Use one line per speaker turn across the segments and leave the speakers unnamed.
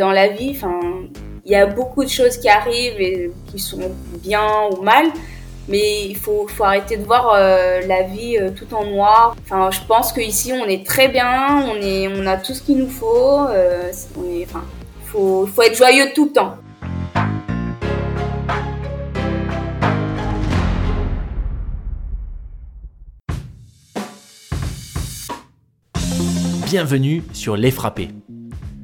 dans la vie, enfin, il y a beaucoup de choses qui arrivent et qui sont bien ou mal, mais il faut, arrêter de voir euh, la vie euh, tout en noir. Enfin, je pense qu'ici on est très bien, on, est, on a tout ce qu'il nous faut. Euh, enfin, faut, faut être joyeux tout le temps.
Bienvenue sur Les Frappés.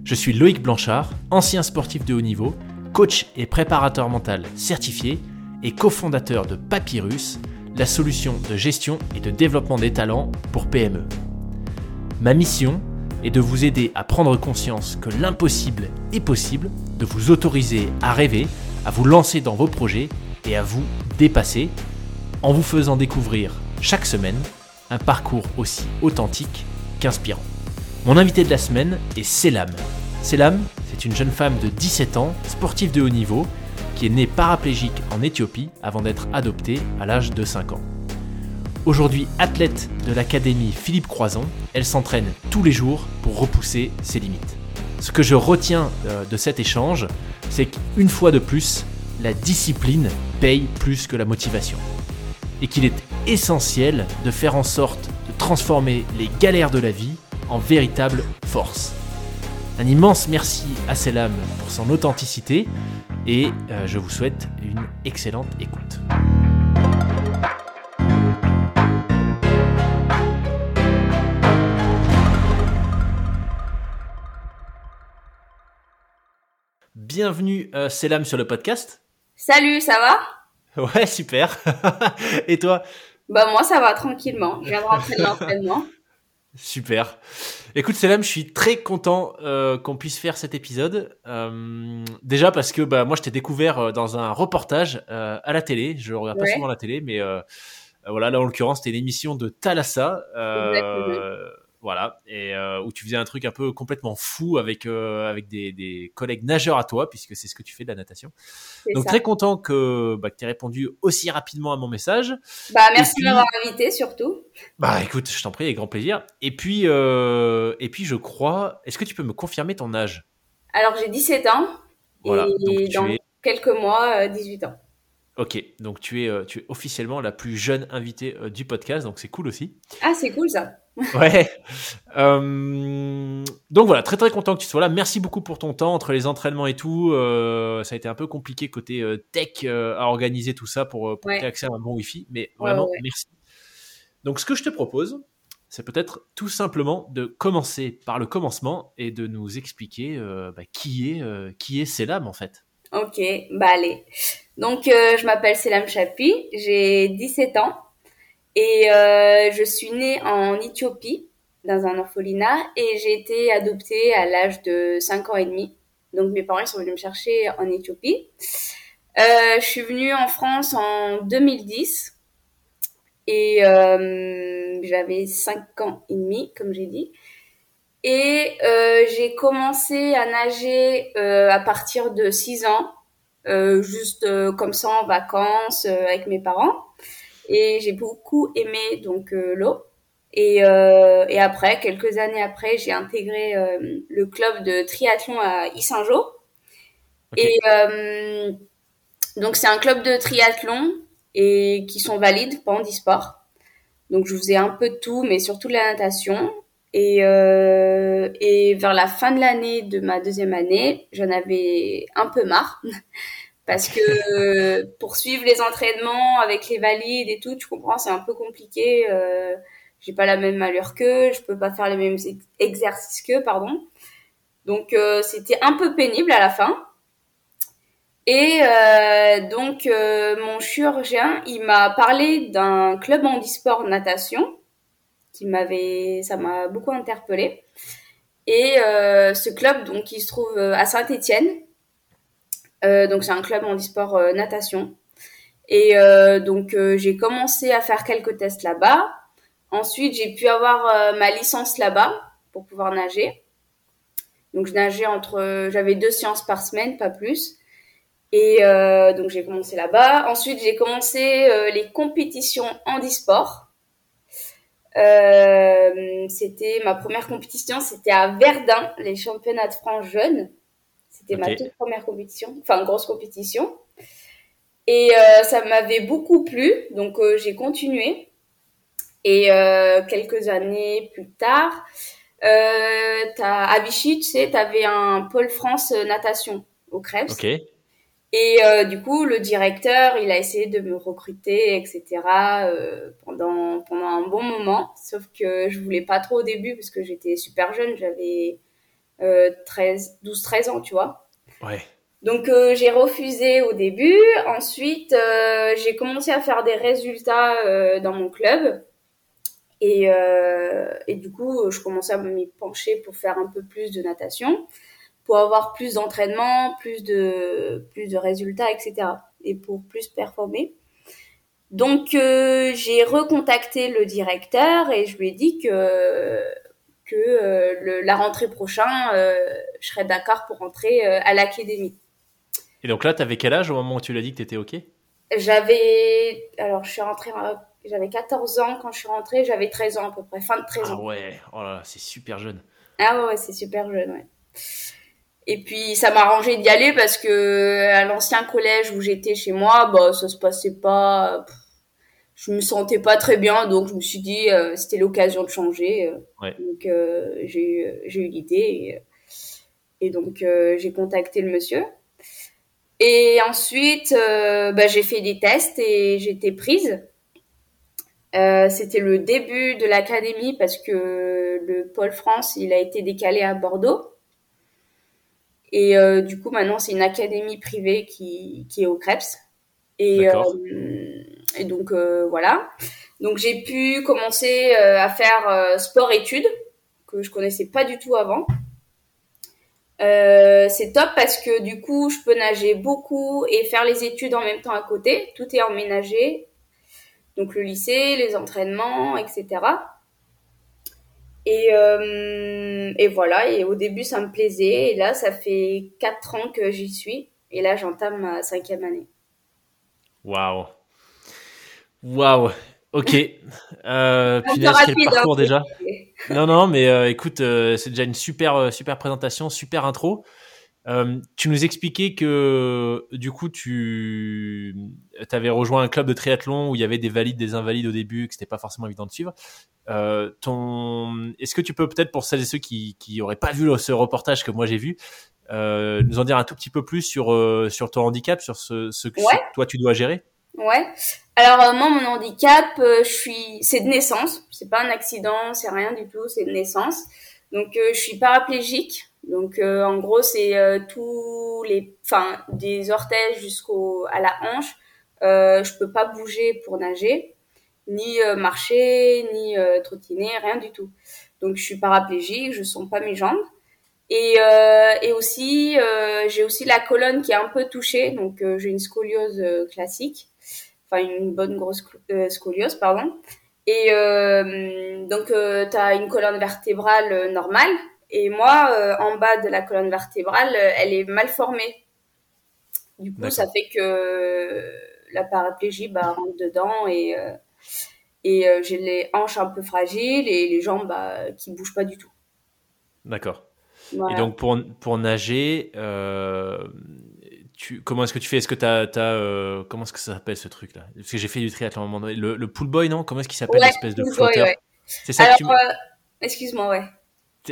Je suis Loïc Blanchard, ancien sportif de haut niveau, coach et préparateur mental certifié et cofondateur de Papyrus, la solution de gestion et de développement des talents pour PME. Ma mission est de vous aider à prendre conscience que l'impossible est possible, de vous autoriser à rêver, à vous lancer dans vos projets et à vous dépasser en vous faisant découvrir chaque semaine un parcours aussi authentique qu'inspirant. Mon invité de la semaine est Selam. Selam, c'est une jeune femme de 17 ans, sportive de haut niveau, qui est née paraplégique en Éthiopie avant d'être adoptée à l'âge de 5 ans. Aujourd'hui athlète de l'académie Philippe Croison, elle s'entraîne tous les jours pour repousser ses limites. Ce que je retiens euh, de cet échange, c'est qu'une fois de plus, la discipline paye plus que la motivation. Et qu'il est essentiel de faire en sorte de transformer les galères de la vie en véritable force. Un immense merci à Selam pour son authenticité et euh, je vous souhaite une excellente écoute. Bienvenue euh, Selam sur le podcast.
Salut, ça va?
Ouais, super. et toi?
Bah moi ça va tranquillement. Je viens de rentrer de l'entraînement.
Super. Écoute Selam, je suis très content euh, qu'on puisse faire cet épisode. Euh, déjà parce que bah, moi je t'ai découvert euh, dans un reportage euh, à la télé. Je regarde pas souvent la télé, mais euh, voilà là en l'occurrence c'était une émission de Thalassa. Voilà, et euh, où tu faisais un truc un peu complètement fou avec euh, avec des, des, collègues nageurs à toi, puisque c'est ce que tu fais de la natation. Donc ça. très content que, bah, que tu aies répondu aussi rapidement à mon message.
Bah merci puis, de m'avoir invité surtout.
Bah écoute, je t'en prie, avec grand plaisir. Et puis euh, et puis je crois, est-ce que tu peux me confirmer ton âge?
Alors j'ai 17 ans. Voilà, et dans es... quelques mois, 18 ans.
Ok, donc tu es, tu es officiellement la plus jeune invitée du podcast, donc c'est cool aussi.
Ah, c'est cool ça
ouais. Euh, donc voilà, très très content que tu sois là. Merci beaucoup pour ton temps entre les entraînements et tout. Euh, ça a été un peu compliqué côté euh, tech à organiser tout ça pour, pour ouais. accès à un bon Wi-Fi, mais vraiment ouais, ouais. merci. Donc ce que je te propose, c'est peut-être tout simplement de commencer par le commencement et de nous expliquer bah, qui est qui est en fait.
Ok, bah allez. Donc je m'appelle Selam Chapi, j'ai 17 ans. Et euh, je suis née en Éthiopie, dans un orphelinat, et j'ai été adoptée à l'âge de 5 ans et demi. Donc mes parents sont venus me chercher en Éthiopie. Euh, je suis venue en France en 2010 et euh, j'avais 5 ans et demi, comme j'ai dit. Et euh, j'ai commencé à nager euh, à partir de 6 ans, euh, juste comme ça en vacances avec mes parents et j'ai beaucoup aimé donc euh, l'eau. Et, euh, et après, quelques années après, j'ai intégré euh, le club de triathlon à Issingeau. Okay. Et euh, donc c'est un club de triathlon et qui sont valides pas en e-sport. Donc je faisais un peu de tout, mais surtout de la natation. Et, euh, et vers la fin de l'année de ma deuxième année, j'en avais un peu marre parce que pour suivre les entraînements avec les valides et tout, tu comprends, c'est un peu compliqué. Euh, j'ai pas la même allure qu'eux, je peux pas faire les mêmes exercices qu'eux, pardon. Donc euh, c'était un peu pénible à la fin. Et euh, donc euh, mon chirurgien, il m'a parlé d'un club handisport natation qui m'avait, ça m'a beaucoup interpellée. Et euh, ce club, donc, il se trouve à Saint-Étienne, euh, donc c'est un club en e-sport euh, natation. Et euh, donc j'ai commencé à faire quelques tests là-bas. Ensuite j'ai pu avoir ma licence là-bas pour pouvoir nager. Donc je nageais entre, j'avais deux séances par semaine, pas plus. Et euh, donc j'ai commencé là-bas. Ensuite j'ai commencé euh, les compétitions handisport. Euh, c'était ma première compétition, c'était à Verdun, les championnats de France jeunes. C'était ma toute première compétition, enfin grosse compétition. Et euh, ça m'avait beaucoup plu, donc euh, j'ai continué. Et euh, quelques années plus tard, euh, à Vichy, tu sais, tu avais un pôle France natation au Krebs.
Ok.
Et euh, du coup, le directeur, il a essayé de me recruter, etc. Euh, pendant pendant un bon moment. Sauf que je voulais pas trop au début parce que j'étais super jeune, j'avais euh, 13, 12, 13 ans, tu vois.
Ouais.
Donc j'ai refusé au début. Ensuite, j'ai commencé à faire des résultats dans mon club. Et, et du coup, je commençais à m'y pencher pour faire un peu plus de natation, pour avoir plus d'entraînement, plus de, plus de résultats, etc. Et pour plus performer. Donc euh, j'ai recontacté le directeur et je lui ai dit que que euh, le, la rentrée prochaine, euh, je serais d'accord pour rentrer à l'académie.
Et donc là, tu avais quel âge au moment où tu l'as dit que tu étais OK?
J'avais alors je suis rentrée en- j'avais 14 ans quand je suis rentrée, j'avais 13 ans à peu près, fin de 13
Ah
ans.
ouais, oh là là, c'est super jeune.
Ah ouais, c'est super jeune, ouais. Et puis ça m'a arrangé d'y aller parce que à l'ancien collège où j'étais chez moi, bah ça se passait pas pff, je me sentais pas très bien donc je me suis dit euh, c'était l'occasion de changer. euh.
Ouais.
Donc euh, j'ai eu j'ai eu l'idée et, et donc euh, j'ai contacté le monsieur. Et ensuite euh, bah, j'ai fait des tests et été prise. Euh, c'était le début de l'académie parce que le pôle France il a été décalé à Bordeaux. Et euh, du coup, maintenant, c'est une académie privée qui, qui est au Krebs. Et, euh, et donc, euh, voilà. Donc, j'ai pu commencer à faire sport-études, que je connaissais pas du tout avant. C'est top parce que du coup, je peux nager beaucoup et faire les études en même temps à côté. Tout est emménagé. Donc, le lycée, les entraînements, etc. Et, euh, et voilà, et au début ça me plaisait, et là ça fait quatre ans que j'y suis, et là j'entame ma cinquième année.
Waouh. Waouh. Ok. Euh, punaise, quel
rapide, hein,
parcours
c'est-
déjà? Non, non, mais euh, écoute, euh, c'est déjà une super, super présentation, super intro. Euh, tu nous expliquais que du coup, tu avais rejoint un club de triathlon où il y avait des valides, des invalides au début, que c'était pas forcément évident de suivre. Euh, ton... Est-ce que tu peux peut-être, pour celles et ceux qui qui auraient pas vu ce reportage que moi j'ai vu, euh, nous en dire un tout petit peu plus sur euh, sur ton handicap, sur ce, ce que
Ouais.
toi tu dois gérer?
Ouais. Alors euh, moi mon handicap, euh, je suis, c'est de naissance, c'est pas un accident, c'est rien du tout, c'est de naissance. Donc euh, je suis paraplégique. Donc euh, en gros c'est euh, tous les, enfin des orteils jusqu'au à la hanche. Euh, je peux pas bouger pour nager, ni euh, marcher, ni trottiner, rien du tout. Donc je suis paraplégique, je sens pas mes jambes. Et, euh, et aussi, euh, j'ai aussi la colonne qui est un peu touchée, donc euh, j'ai une scoliose classique, enfin une bonne grosse scoliose, pardon. Et donc, tu as une colonne vertébrale normale, et moi, euh, en bas de la colonne vertébrale, euh, elle est mal formée. Du coup, ça fait que la paraplégie bah, rentre dedans, et, euh, et euh, j'ai les hanches un peu fragiles, et les jambes bah, qui bougent pas du tout.
D'accord.
Voilà.
Et donc pour, pour nager, euh, tu, comment est-ce que tu fais? Est-ce que tu as, euh, comment est-ce que ça s'appelle ce truc là Parce que j'ai fait du triathlon à un moment donné. Le, le pool boy, non? Comment est-ce qu'il s'appelle
Ouais,
l'espèce de flotteur?
ouais.
C'est ça
Alors,
que tu,
euh, excuse-moi, ouais.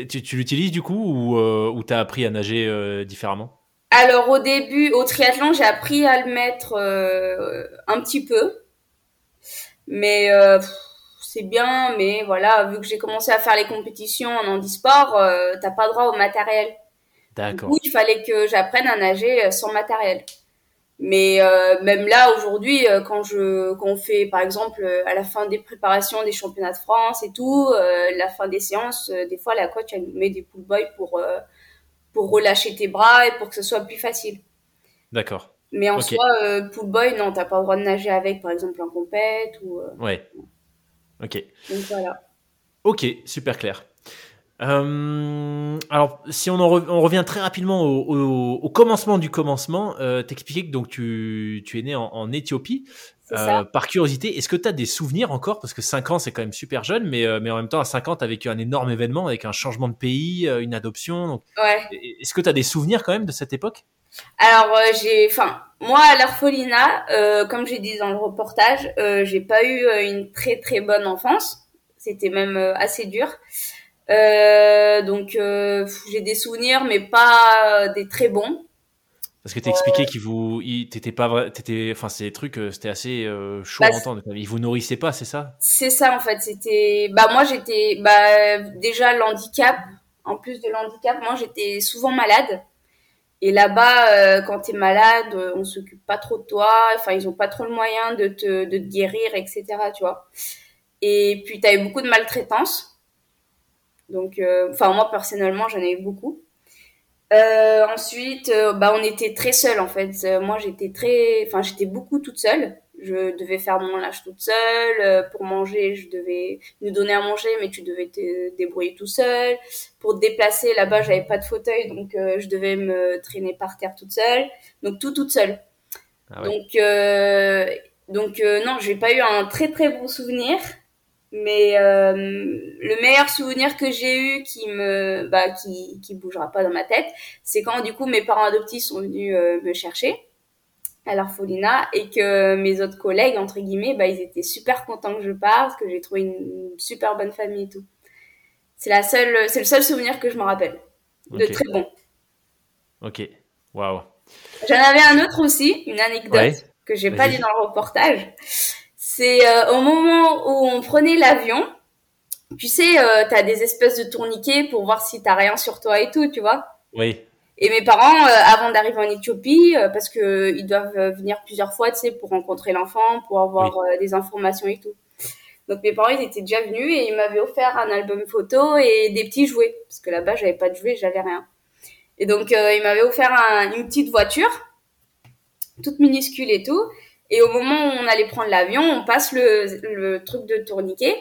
Tu, l'utilises du coup ou, euh, ou t'as appris à nager euh, différemment?
Alors au début, au triathlon, j'ai appris à le mettre euh, un petit peu, mais euh, c'est bien. Mais voilà, vu que j'ai commencé à faire les compétitions en handisport, t'as pas droit au matériel. Du
D'accord.
coup, il fallait que j'apprenne à nager sans matériel. Mais euh, même là, aujourd'hui, euh, quand je quand on fait, par exemple, euh, à la fin des préparations des championnats de France et tout, euh, la fin des séances, euh, des fois, la coach, elle met des pull boys pour, pour relâcher tes bras et pour que ce soit plus facile.
D'accord.
Mais en
Ok.
soi, pull boy, non, t'as pas le droit de nager avec, par exemple, en compète ou...
Ouais. Ok.
donc voilà.
Ok, super clair. Euh, alors, si on, en re- on revient très rapidement au, au- au commencement du commencement, euh, t'expliquais que donc tu, tu es né en, en Éthiopie. Euh, par curiosité, est-ce que tu as des souvenirs encore? Parce que 5 ans, c'est quand même super jeune, mais, euh, mais en même temps, à 5 ans, tu as vécu un énorme événement avec un changement de pays, euh, une adoption. Donc...
Ouais.
Est-ce que tu as des souvenirs quand même de cette époque?
Alors, j'ai, enfin, moi, à l'orphelinat, comme j'ai dit dans le reportage, j'ai pas eu une très très bonne enfance. C'était même assez dur. Donc, j'ai des souvenirs, mais pas des très bons.
Parce que t'expliquais qu'il vous, t'étais pas, t'étais, enfin, ces trucs, euh, c'était assez euh, chaud bah, à entendre. Ils vous nourrissaient pas, c'est ça?
C'est ça en fait. C'était, bah moi j'étais, bah déjà l'handicap. En plus de l'handicap, moi j'étais souvent malade. Et là-bas, euh, quand t'es malade, on s'occupe pas trop de toi. Enfin, ils ont pas trop le moyen de te, de te guérir, etc. Tu vois. Et puis t'avais beaucoup de maltraitance. Donc, enfin moi personnellement, j'en ai eu beaucoup. Euh, ensuite, euh, bah, on était très seuls en fait. Euh, moi, j'étais très, enfin, j'étais beaucoup toute seule. Je devais faire mon linge toute seule. pour manger, je devais nous donner à manger, mais tu devais te débrouiller tout seul. Pour te déplacer, là-bas, j'avais pas de fauteuil, donc je devais me traîner par terre toute seule. Donc tout toute seule. Ah donc donc non, j'ai pas eu un très très bon souvenir. Mais euh, le meilleur souvenir que j'ai eu qui me bah qui qui bougera pas dans ma tête, c'est quand du coup mes parents adoptifs sont venus euh, me chercher à l'orphelinat et que mes autres collègues entre guillemets bah ils étaient super contents que je parte, que j'ai trouvé une, super bonne famille et tout. C'est la seule c'est le seul souvenir que je me rappelle de très bon.
OK. Waouh.
J'en avais un autre aussi, une anecdote que j'ai pas dit dans le reportage c'est euh, au moment où on prenait l'avion, tu sais, euh, tu as des espèces de tourniquets pour voir si t'as rien sur toi et tout, tu vois.
Oui.
Et mes parents, euh, avant d'arriver en Éthiopie, parce que ils doivent venir plusieurs fois, tu sais, pour rencontrer l'enfant, pour avoir des informations et tout. Donc mes parents, ils étaient déjà venus et ils m'avaient offert un album photo et des petits jouets, parce que là-bas, j'avais pas de jouets, j'avais rien. Et donc ils m'avaient offert une petite voiture, toute minuscule et tout. Et au moment où on allait prendre l'avion, on passe le, le truc de tourniquet.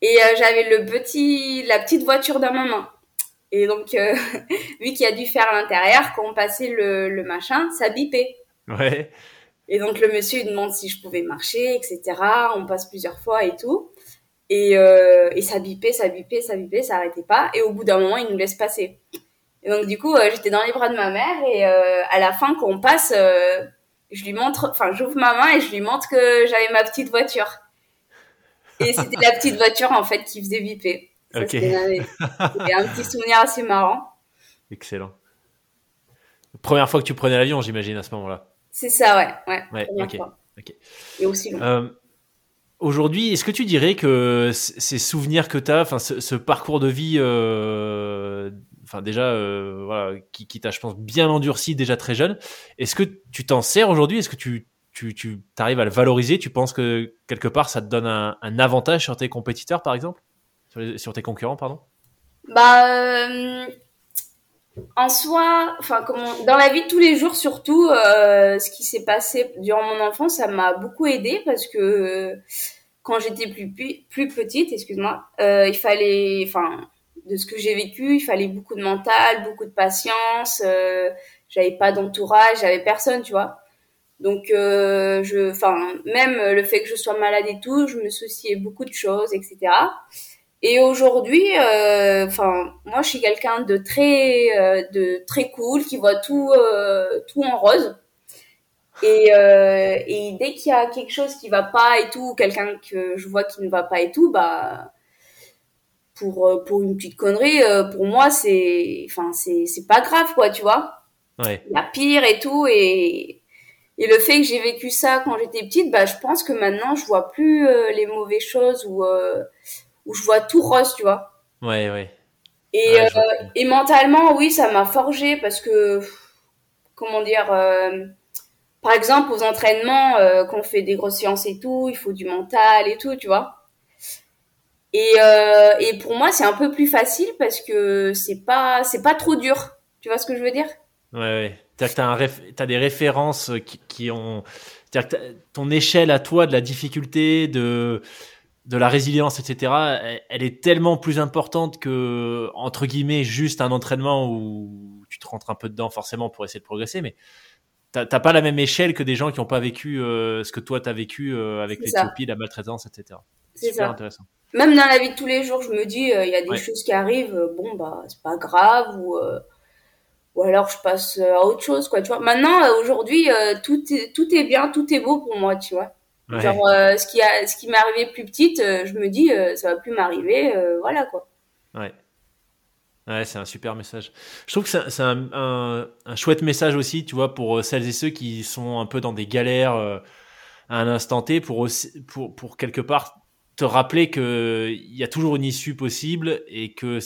Et euh, j'avais le petit, la petite voiture dans ma main. Et donc, euh, vu qu'il a dû faire à l'intérieur, quand on passait le, le machin, ça bipait.
Ouais.
Et donc, le monsieur, il demande si je pouvais marcher, etc. On passe plusieurs fois et tout. Et, euh, et ça bipait, ça bipait, ça bipait, ça arrêtait pas. Et au bout d'un moment, il nous laisse passer. Et donc, du coup, euh, j'étais dans les bras de ma mère. Et à la fin, quand on passe, je lui montre, enfin, j'ouvre ma main et je lui montre que j'avais ma petite voiture. Et c'était la petite voiture, en fait, qui faisait viper. C'était un petit souvenir assez marrant.
Excellent. Première fois que tu prenais l'avion, j'imagine, à ce moment-là.
C'est ça, ouais. ouais,
ok.
Et aussi long.
Euh, aujourd'hui, est-ce que tu dirais que ces souvenirs que tu as, enfin, ce, parcours de vie euh, déjà, euh, voilà, qui, t'a, je pense, bien endurci déjà très jeune. Est-ce que tu t'en sers aujourd'hui? Est-ce que tu, tu, tu arrives à le valoriser? Tu penses que quelque part, ça te donne un, avantage sur tes compétiteurs, par exemple? Sur, tes concurrents, pardon?
Bah, euh, en soi, enfin, dans la vie de tous les jours, surtout, euh, ce qui s'est passé durant mon enfance, ça m'a beaucoup aidé parce que quand j'étais plus, plus petite, excuse-moi, il fallait, enfin, de ce que j'ai vécu, il fallait beaucoup de mental, beaucoup de patience. Euh, j'avais pas d'entourage, j'avais personne, tu vois. Donc, euh, je, enfin, même le fait que je sois malade et tout, je me souciais beaucoup de choses, etc. Et aujourd'hui, euh, enfin, moi, je suis quelqu'un de très, euh, de très cool, qui voit tout, euh, tout en rose. Et, et dès qu'il y a quelque chose qui va pas et tout, quelqu'un que je vois qui ne va pas et tout, bah, pour euh, pour une petite connerie euh, pour moi c'est enfin c'est c'est pas grave quoi tu vois.
Ouais.
la pire et tout et et le fait que j'ai vécu ça quand j'étais petite bah je pense que maintenant je vois plus euh, les mauvaises choses ou où je vois tout rose tu vois.
Ouais ouais.
Et et mentalement oui ça m'a forgé parce que comment dire par exemple aux entraînements quand on fait des grosses séances et tout il faut du mental et tout tu vois et, euh, et pour moi, c'est un peu plus facile parce que c'est pas, c'est pas trop dur. Tu vois ce que je veux dire?
Ouais, ouais. C'est-à-dire que tu as, des références qui, qui ont. C'est-à-dire que ton échelle à toi de la difficulté, de, de la résilience, etc., elle, est tellement plus importante que, entre guillemets, juste un entraînement où tu te rentres un peu dedans forcément pour essayer de progresser. Mais t'as pas la même échelle que des gens qui n'ont pas vécu ce que toi t'as vécu avec l'Éthiopie, la maltraitance, etc.
C'est super intéressant. Même dans la vie de tous les jours, je me dis, il y a des choses qui arrivent, bon bah c'est pas grave ou ou alors je passe à autre chose quoi tu vois maintenant aujourd'hui tout est, tout est bien tout est beau pour moi tu vois Genre, euh, ce qui a, ce qui m'est arrivé plus petite, euh, je me dis, euh, ça va plus m'arriver, voilà quoi.
Ouais. Ouais, c'est un super message. Je trouve que c'est un, un, un, chouette message aussi, tu vois, pour celles et ceux qui sont un peu dans des galères à un instant T, pour, aussi, pour, pour quelque part te rappeler qu'il y a toujours une issue possible et que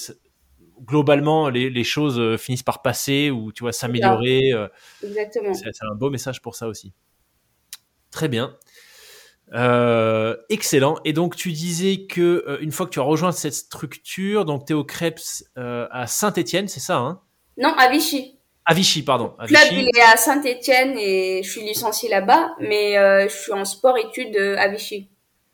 globalement, les, les, choses finissent par passer ou, tu vois, s'améliorer.
Exactement.
C'est un beau message pour ça aussi. Très bien. Euh, excellent. Et donc tu disais que euh, une fois que tu as rejoint cette structure, donc tu es au Krebs euh, à Saint-Étienne, c'est ça hein?
Non, à Vichy.
À Vichy, pardon.
Le club il est à Saint-Étienne et je suis licenciée là-bas, mais je suis en sport-études à Vichy.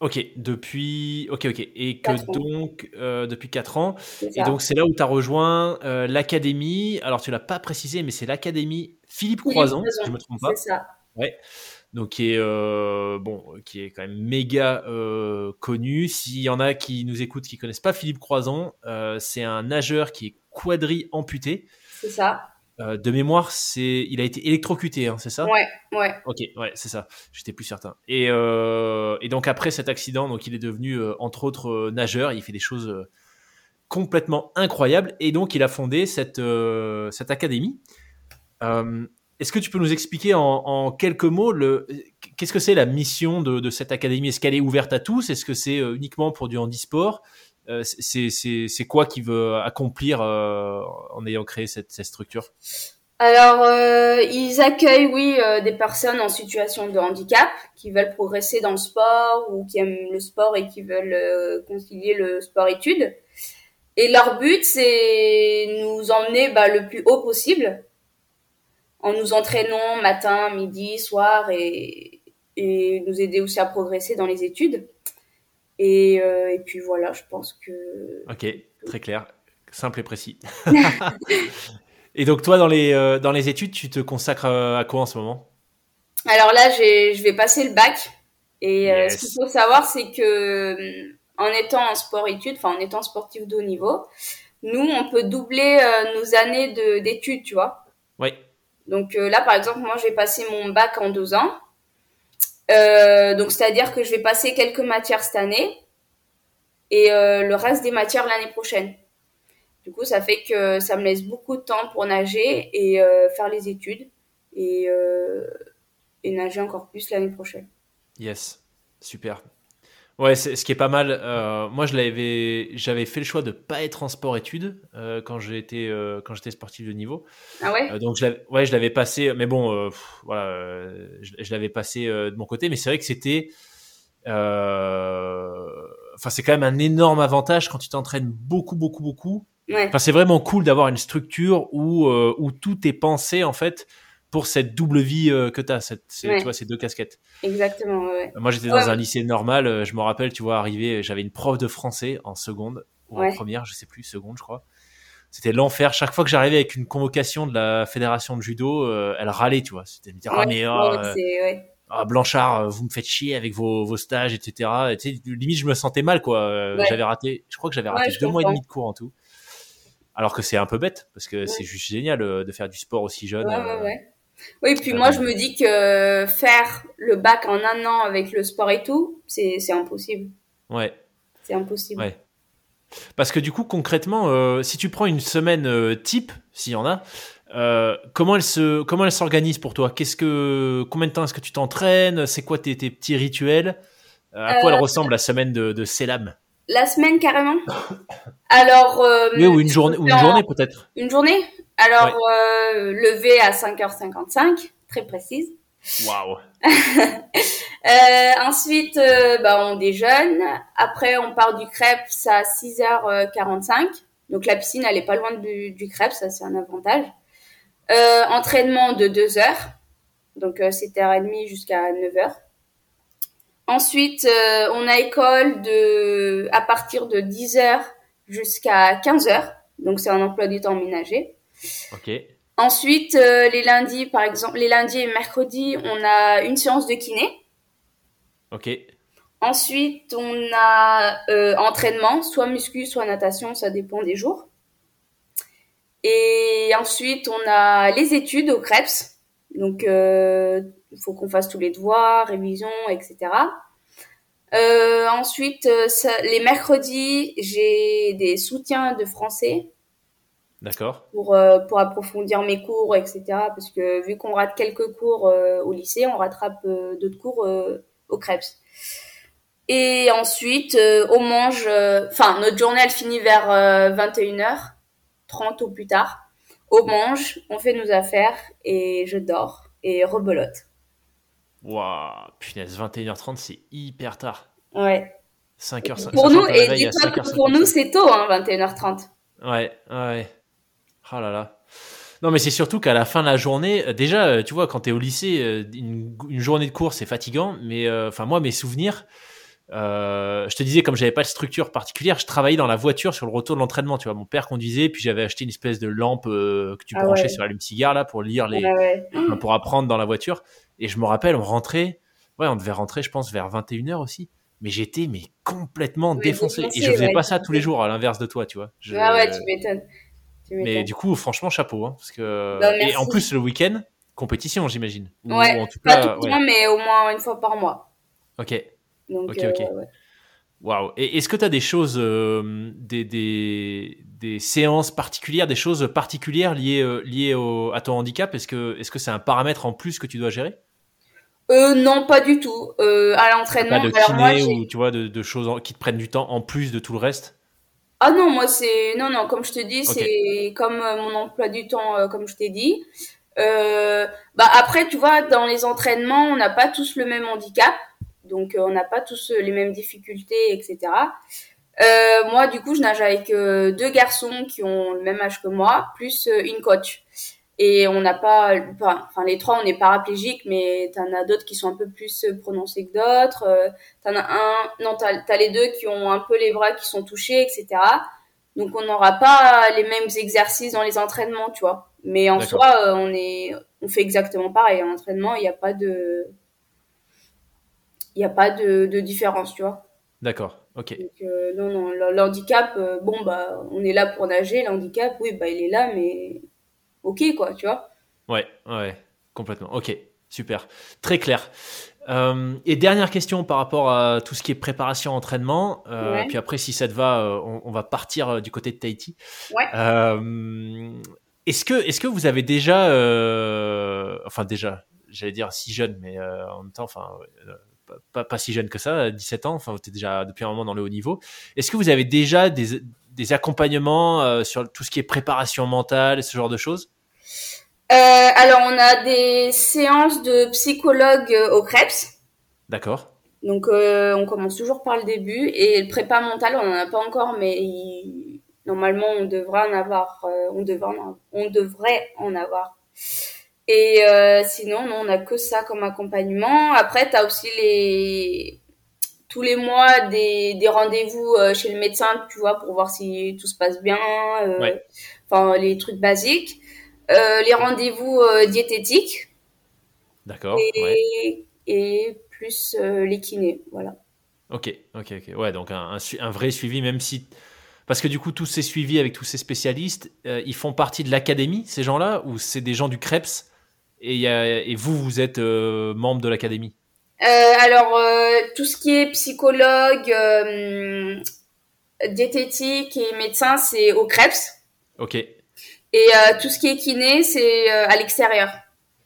Ok, depuis ok ok et que donc depuis 4 ans et donc c'est là où tu as rejoint l'académie. Alors tu l'as pas précisé, mais c'est l'académie Philippe, Croison, si je me trompe pas.
C'est ça.
Ouais donc qui est euh, bon, qui est quand même méga euh, connu. S'il y en a qui nous écoutent qui connaissent pas Philippe Croison, euh, c'est un nageur qui est quadri amputé.
C'est ça.
De mémoire, c'est, il a été électrocuté, hein, c'est ça?
Ouais, ouais.
Ok, ouais, c'est ça. J'étais plus certain. Et, et donc après cet accident, donc il est devenu entre autres nageur. Il fait des choses complètement incroyables et donc il a fondé cette cette académie. Est-ce que tu peux nous expliquer en, quelques mots le, qu'est-ce que c'est la mission de, cette académie? Est-ce qu'elle est ouverte à tous? Est-ce que c'est euh, uniquement pour du handisport? euh, c'est, quoi qui veut accomplir euh, en ayant créé cette, structure?
Alors, ils accueillent, oui, des personnes en situation de handicap qui veulent progresser dans le sport ou qui aiment le sport et qui veulent concilier le sport-études. Et leur but, c'est nous emmener bah, le plus haut possible en nous entraînant matin, midi, soir et, et nous aider aussi à progresser dans les études. Et, euh, et puis voilà, je pense que.
Ok, très clair, simple et précis. et donc toi, dans les, euh, dans les études, tu te consacres euh, à quoi en ce moment?
Alors là, je vais passer le bac. Et ce qu'il faut savoir, c'est que en étant en sport-études, enfin en étant sportif de haut niveau, nous, on peut doubler nos années d'études, tu vois?
Oui.
Donc euh, là, par exemple, moi, j'ai passé mon bac en deux ans. Euh, donc, c'est-à-dire que je vais passer quelques matières cette année et euh, le reste des matières l'année prochaine. Du coup, ça fait que ça me laisse beaucoup de temps pour nager et faire les études et, et nager encore plus l'année prochaine.
Yes, super. Ouais, ce qui est pas mal. Euh, moi, je l'avais, j'avais fait le choix de pas être en sport-études euh, quand j'étais euh, quand j'étais sportif de niveau.
Ah ouais?
donc je l'avais, ouais, je l'avais passé, mais bon, voilà, je, l'avais passé de mon côté. Mais c'est vrai que c'était, enfin, c'est quand même un énorme avantage quand tu t'entraînes beaucoup, beaucoup, beaucoup.
Ouais.
Enfin, c'est vraiment cool d'avoir une structure où où tout est pensé en fait pour cette double vie euh, que tu as, cette, tu vois, ces deux casquettes.
Exactement, ouais.
Moi, j'étais dans un lycée normal, euh, je me rappelle, tu vois, arrivé, j'avais une prof de français en seconde, ou en première, je sais plus, seconde, je crois. C'était l'enfer. Chaque fois que j'arrivais avec une convocation de la fédération de judo, euh, elle râlait, tu vois. C'était me dire, ah, mais, ah, Blanchard, vous me faites chier avec vos, vos stages, etc. Et, tu sais, limite, je me sentais mal, quoi. J'avais raté, je crois que j'avais raté deux mois et demi de cours en tout. Alors que c'est un peu bête, parce que c'est juste génial de faire du sport aussi jeune.
Ouais, ouais, oui, puis moi, je me dis que faire le bac en un an avec le sport et tout, c'est impossible.
Ouais.
C'est impossible.
Ouais. Parce que du coup, concrètement, euh, si tu prends une semaine euh, type, s'il y en a, euh, comment elle se, comment elle s'organise pour toi? Qu'est-ce que, combien de temps est-ce que tu t'entraînes? C'est quoi tes, tes, petits rituels? À quoi elle ressemble la semaine de, de Selam?
La semaine carrément. Alors.
oui, ou une journée, ou une journée peut-être.
Une journée? Alors, euh, lever à 5h55, très précise.
Waouh.
euh, ensuite, euh, bah, on déjeune. Après, on part du crêpe à 6h45. Donc, la piscine, elle est pas loin du, du crêpe, ça c'est un avantage. Euh, entraînement de 2 heures. Donc, 7h30 jusqu'à 9h. Ensuite, on a école de, à partir de 10h jusqu'à 15h. Donc, c'est un emploi du temps ménager.
Ok.
Ensuite, euh, les lundis, par exemple, les lundis et mercredis, on a une séance de kiné.
Ok.
Ensuite, on a euh, entraînement, soit muscu, soit natation, ça dépend des jours. Et ensuite, on a les études au CREPS. Donc, euh, il faut qu'on fasse tous les devoirs, révision, etc. Ensuite, ça- les mercredis, j'ai des soutiens de français
D'accord.
pour, euh, pour approfondir mes cours, etc. Parce que vu qu'on rate quelques cours euh, au lycée, on rattrape euh, d'autres cours au CREPS. Et ensuite, on mange... Enfin, notre journée, elle finit vers 21h30 au plus tard. On mange, on fait nos affaires et je dors et rebelote.
Waouh, punaise, 21h30, c'est hyper tard.
Ouais.
5h,
Pour nous, et pour nous, c'est tôt, hein, 21h30.
Ouais, ouais. Oh là là. Non, mais c'est surtout qu'à la fin de la journée, euh, déjà, euh, tu vois, quand t'es au lycée, euh, une, une journée de cours, c'est fatigant. Mais euh, enfin, moi, mes souvenirs, euh, je te disais, comme j'avais pas de structure particulière, je travaillais dans la voiture sur le retour de l'entraînement. Tu vois, mon père conduisait, puis j'avais acheté une espèce de lampe euh, que tu
Ah
branchais
ouais.
sur l'allume-cigare là pour lire les,
ouais.
pour apprendre dans la voiture. Et je me rappelle, on rentrait, ouais, on devait rentrer, je pense, vers 21h aussi. Mais j'étais mais complètement
Oui,
défoncé.
défoncé,
Et je faisais
ouais,
pas ça tous les jours, à l'inverse de toi, tu vois. Je-
Ah ouais, tu m'étonnes.
Mais du coup, franchement, chapeau. Hein, parce que...
Bah,
et en plus, le week-end, compétition, j'imagine. Ou
Ouais,
en tout
Pas
cas,
tout le
ouais.
temps, mais au moins une fois par mois.
Ok.
Donc,
Ok,
euh,
ok.
ouais.
Waouh. Et est-ce que tu as des choses, euh, des, des, des séances particulières, des choses particulières liées, euh, liées au, à ton handicap? Est-ce que c'est un paramètre en plus que tu dois gérer?
Euh, non, pas du tout. À l'entraînement,
Pas de
alors moi,
kiné ou tu vois de, de choses en- qui te prennent du temps en plus de tout le reste?
Ah non, moi c'est non non comme je te dis c'est comme euh, mon emploi du temps euh, comme je t'ai dit. Euh, bah après tu vois dans les entraînements on n'a pas tous le même handicap donc euh, on n'a pas tous les mêmes difficultés etc. Euh, moi du coup je nage avec deux garçons qui ont le même âge que moi plus une coach et on n'a pas enfin les trois on est paraplégiques mais t'en as d'autres qui sont un peu plus prononcés que d'autres. Euh, T'en as un, non, t'as as les deux qui ont un peu les bras qui sont touchés, etc. Donc on n'aura pas les mêmes exercices dans les entraînements, tu vois. Mais en soi, euh, on est, on fait exactement pareil. En entraînement, il n'y a pas de, il n'y a pas de, de différence, tu vois.
D'accord. Ok.
Donc euh, non, non, le- l'handicap, euh, bon bah, on est là pour nager. L'handicap, oui, bah il est là, mais ok quoi, tu vois.
Ouais. Ouais. Complètement. Ok. Super. Très clair. Euh, et dernière question par rapport à tout ce qui est préparation entraînement. Euh,
Ouais.
Puis après, si ça te va, euh, on, on va partir euh, du côté de Tahiti.
Ouais.
Euh, est-ce que, est-ce que vous avez déjà, enfin déjà, j'allais dire si jeune, mais en même temps, enfin, pas, pas, pas si jeune que ça, 17 ans. Enfin, tu es déjà depuis un moment dans le haut niveau. Est-ce que vous avez déjà des, des accompagnements sur tout ce qui est préparation mentale, ce genre de choses?
Euh, alors on a des séances de psychologue au CREPS.
D'accord.
Donc euh, on commence toujours par le début et le prépa mental on en a pas encore mais il- normalement on devrait en avoir euh, on devrait en, on devrait en avoir. Et sinon non, on a que ça comme accompagnement. Après tu as aussi les tous les mois des, des rendez-vous chez le médecin, tu vois, pour voir si tout se passe bien,
Ouais.
enfin les trucs basiques. Euh, les rendez-vous euh, diététiques
D'accord.
et,
Ouais.
et plus euh, les kinés, voilà.
Ok, ok, ok. Ouais, donc un, un, su- un vrai suivi, même si. Parce que du coup, tous ces suivis avec tous ces spécialistes, euh, ils font partie de l'académie, ces gens-là, ou c'est des gens du CREPS et, il y a- et vous, vous êtes euh, membre de l'académie?
Euh, alors, tout ce qui est psychologue, diététique et médecin, c'est au CREPS.
Ok,
Et euh, tout ce qui est kiné, c'est euh, à l'extérieur.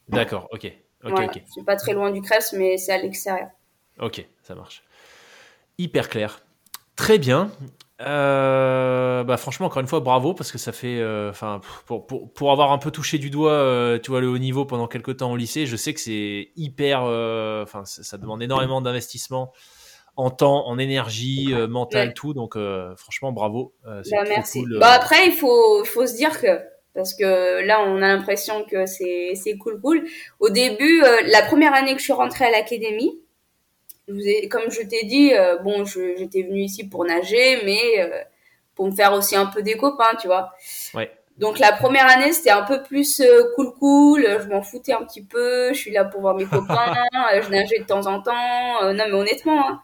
d'accord, ok, ok,
Voilà. C'est pas très loin du CREPS, mais c'est à l'extérieur.
Ok, ça marche. Hyper clair. Très bien. Euh, bah franchement, encore une fois, bravo parce que ça fait, euh, enfin, pour, pour, pour avoir un peu touché du doigt, euh, tu vois, le haut niveau pendant quelques temps au lycée, je sais que c'est hyper, enfin, ça, ça demande énormément d'investissement en temps, en énergie, mentale,
Ouais.
tout. Donc, franchement, bravo.
Bah, merci.
cool.
Bah, après, il faut, il faut se dire que, parce que là, on a l'impression que c'est, c'est cool, cool. Au début, euh, la première année que je suis rentrée à l'académie, je vous ai, comme je t'ai dit, euh, bon, j'étais venue ici pour nager, mais euh, pour me faire aussi un peu des copains, tu vois.
Ouais.
Donc la première année, c'était un peu plus cool cool, je m'en foutais un petit peu, je suis là pour voir mes copains, je nageais de temps en temps, non mais honnêtement. Hein.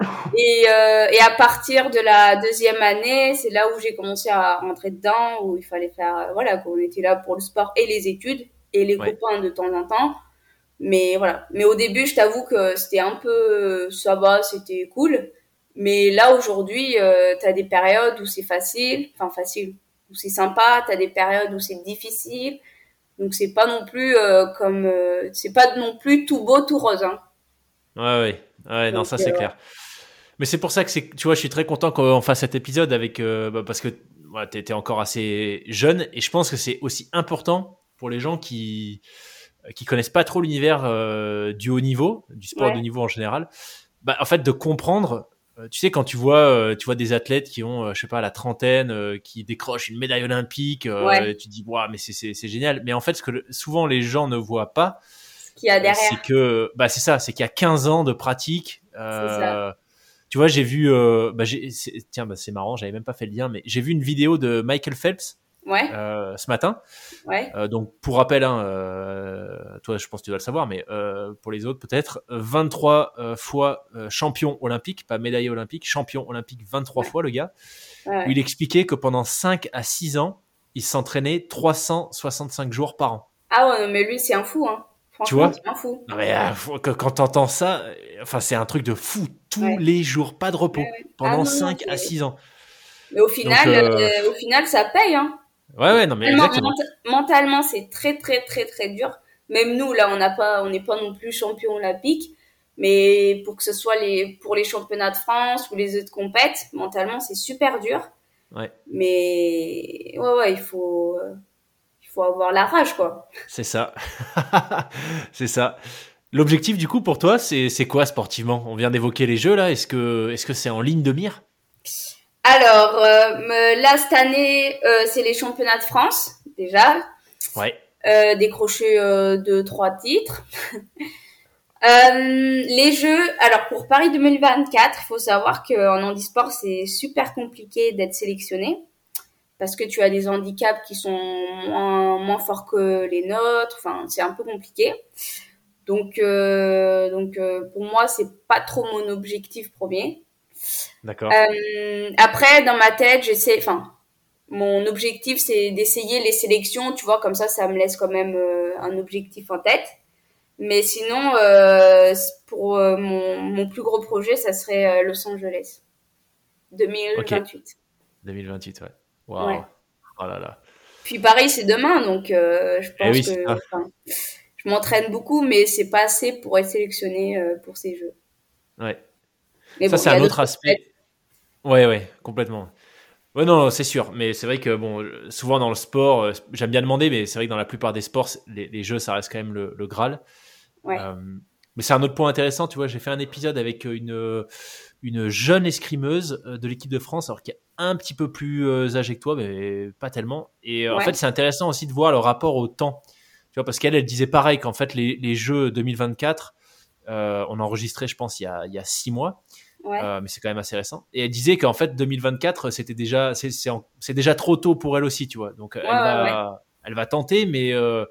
Et, et à partir de la deuxième année, c'est là où j'ai commencé à rentrer dedans, où il fallait faire, voilà, qu'on était là pour le sport et les études et les copains de temps en temps. Mais voilà. Mais au début, je t'avoue que c'était un peu, ça va, c'était cool. Mais là aujourd'hui, euh, tu as des périodes où c'est facile, enfin facile, où c'est sympa, tu as des périodes où c'est difficile. Donc c'est pas non plus euh, comme euh, c'est pas non plus tout beau tout rose hein.
Ouais ouais. Ouais, non ça c'est euh, clair. Mais c'est pour ça que c'est tu vois, je suis très content qu'on fasse cet épisode avec bah, parce que voilà, tu étais encore assez jeune et je pense que c'est aussi important pour les gens qui qui connaissent pas trop l'univers du haut niveau, du sport de haut niveau en général. Bah, en fait de comprendre euh, tu sais quand tu vois euh, tu vois des athlètes qui ont euh, je sais pas la trentaine qui décrochent une médaille olympique tu dis waouh mais c'est c'est génial. Mais en fait ce que souvent les gens ne voient pas c'est que bah c'est ça c'est qu'il y a 15 ans de pratique tu vois j'ai vu bah, tiens bah, c'est marrant j'avais même pas fait le lien mais j'ai vu une vidéo de Michael Phelps
ouais.
euh, ce matin.
Ouais.
Euh, donc pour rappel, hein, euh, toi je pense que tu dois le savoir, mais euh, pour les autres peut-être, 23 euh, fois euh, champion olympique, pas médaillé olympique, champion olympique 23 fois le gars. Ouais. Il expliquait que pendant 5 à 6 ans, il s'entraînait 365 jours par an.
Ah ouais, mais lui c'est un fou, hein.
Tu vois. Non, mais, quand t'entends ça, enfin c'est un truc de fou. Tous ouais. les jours, pas de repos, pendant ah, non, 5 non, à 6 ans.
Mais au final, Donc, euh... au final, ça paye. Hein.
Ouais, ouais, non, mais exactement.
Mentalement, c'est très, très, très, très dur. Même nous, là, on n'a pas, on n'est pas non plus champion olympique. Mais pour que ce soit les, pour les championnats de France ou les autres compètes, mentalement, c'est super dur.
Ouais.
Mais, ouais, ouais, il faut, faut avoir la rage, quoi.
C'est ça. c'est ça. L'objectif, du coup, pour toi, c'est, c'est quoi sportivement? On vient d'évoquer les jeux, là. Est-ce que, est-ce que c'est en ligne de mire?
Alors, euh, là, cette année, euh, c'est les championnats de France, déjà.
Ouais.
Euh, décroché euh, deux, trois titres. Les jeux, alors pour Paris 2024, il faut savoir qu'en handisport, c'est super compliqué d'être sélectionné parce que tu as des handicaps qui sont moins, moins forts que les nôtres. Enfin, c'est un peu compliqué. Donc, euh, donc pour moi, c'est pas trop mon objectif premier.
D'accord.
Euh, après, dans ma tête, j'essaie, enfin, mon objectif, c'est d'essayer les sélections, tu vois, comme ça, ça me laisse quand même euh, un objectif en tête. Mais sinon, euh, pour euh, mon, mon, plus gros projet, ça serait euh, Los Angeles. 2028. Okay.
2028, ouais. Waouh. Ouais. Oh là là.
Puis Paris, c'est demain, donc je pense
eh oui,
que je m'entraîne beaucoup, mais c'est pas assez pour être sélectionné pour ces jeux.
Ouais. Mais ça, bon, c'est un autre aspect. Ouais, ouais, complètement. Ouais, non, c'est sûr. Mais c'est vrai que, bon, souvent dans le sport, euh, j'aime bien demander, mais c'est vrai que dans la plupart des sports, les, les jeux, ça reste quand même le, le Graal.
Ouais. Euh,
mais c'est un autre point intéressant, tu vois. J'ai fait un épisode avec une, une jeune escrimeuse euh, de l'équipe de France, alors qui est un petit peu plus âgée que toi, mais pas tellement. Et ouais. en fait, c'est intéressant aussi de voir le rapport au temps. Tu vois, parce qu'elle, elle disait pareil qu'en fait, les, les jeux 2024, euh, on a enregistré, je pense, il y a, il y a six mois.
Ouais.
Euh, mais c'est quand même assez récent. Et elle disait qu'en fait 2024 c'était déjà c'est c'est déjà trop tôt pour elle aussi, tu vois. Donc
ouais,
elle va elle va tenter, mais euh,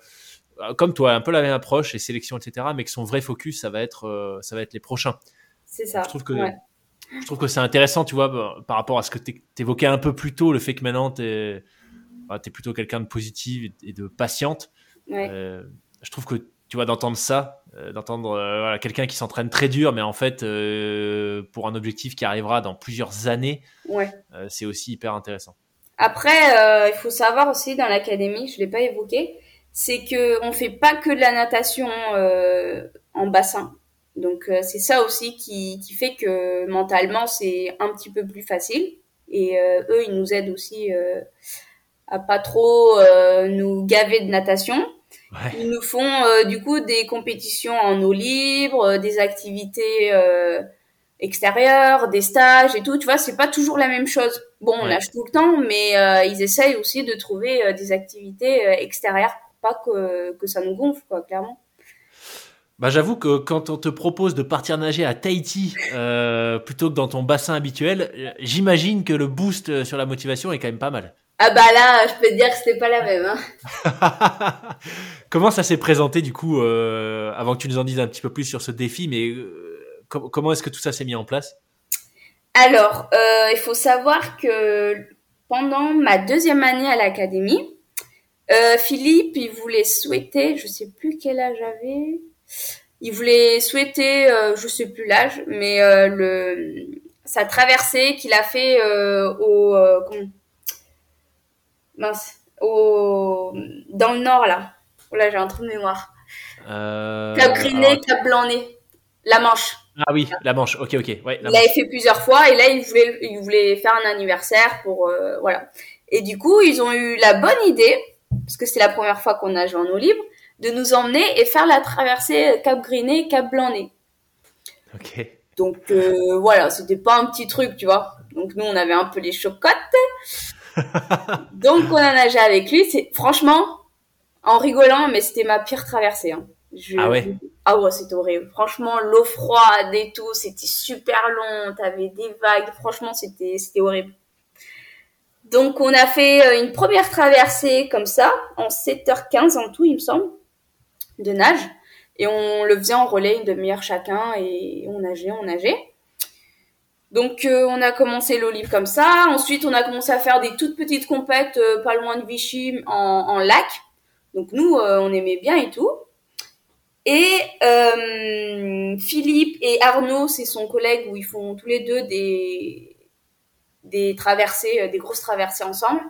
comme toi, un peu la même approche, les sélections, etc. Mais que son vrai focus ça va être euh, ça va être les prochains.
C'est ça.
Je trouve que je trouve que c'est intéressant, tu vois, bah, par rapport à ce que tu évoquais un peu plus tôt, le fait que maintenant tu es, bah, es, plutôt quelqu'un de positif et de patiente.
Euh,
je trouve que tu vois d'entendre ça euh, d'entendre euh, voilà, quelqu'un qui s'entraîne très dur mais en fait pour un objectif qui arrivera dans plusieurs années
ouais.
C'est aussi hyper intéressant
après il faut savoir aussi dans l'académie je l'ai pas évoqué c'est que on fait pas que de la natation en bassin donc c'est ça aussi qui, qui fait que mentalement c'est un petit peu plus facile et eux ils nous aident aussi à pas trop nous gaver de natation
Ouais.
Ils nous font euh, du coup des compétitions en eau libre, euh, des activités euh, extérieures, des stages et tout. Tu vois, c'est pas toujours la même chose. Bon, on
Ouais.
nage tout le temps, mais euh, ils essayent aussi de trouver euh, des activités euh, extérieures pour pas que, que ça nous gonfle, quoi, clairement.
Bah, j'avoue que quand on te propose de partir nager à Tahiti euh, plutôt que dans ton bassin habituel, euh, j'imagine que le boost sur la motivation est quand même pas mal.
Ah bah là, je peux te dire que c'était pas la même. Hein.
comment ça s'est présenté du coup, euh, avant que tu nous en dises un petit peu plus sur ce défi, mais euh, comment est-ce que tout ça s'est mis en place?
Alors, euh, il faut savoir que pendant ma deuxième année à l'académie, Philippe, il voulait souhaiter, je sais plus quel âge j'avais, il voulait souhaiter, je sais plus l'âge, mais le sa traversée qu'il a fait au mince, au, dans le nord, là. Oh là, j'ai un trou de mémoire. Euh... Cap Griné, Cap Blanc-Nez. La Manche.
Ah oui, la Manche. Ok, ok.
Ouais, il l'avait fait plusieurs fois et là, il voulait, il voulait faire un anniversaire pour, euh, voilà. Et du coup, ils ont eu la bonne idée, parce que c'est la première fois qu'on a joué en eau libre, de nous emmener et faire la traversée Cap Griné, Cap Blanc-Nez.
Ok.
Donc euh, voilà, c'était pas un petit truc, tu vois. Donc nous, on avait un peu les chocottes. Donc on a nagé avec lui. C'est franchement en rigolant, mais c'était ma pire traversée. Hein.
Ah ouais?
Ah ouais, c'était horrible. Franchement, l'eau froide et tout, c'était super long. T'avais des vagues. Franchement, c'était c'était horrible. Donc on a fait euh, une première traversée comme ça en 7h15 en tout, il me semble, de nage. Et on le faisait en relais une demi-heure chacun et on nageait, on nageait. Donc euh, on a commencé l'olive comme ça. Ensuite on a commencé à faire des toutes petites compètes euh, pas loin de Vichy en, lac. Donc nous euh, on aimait bien et tout. Et Philippe et Arnaud, c'est son collègue où ils font tous les deux des des traversées, des grosses traversées ensemble.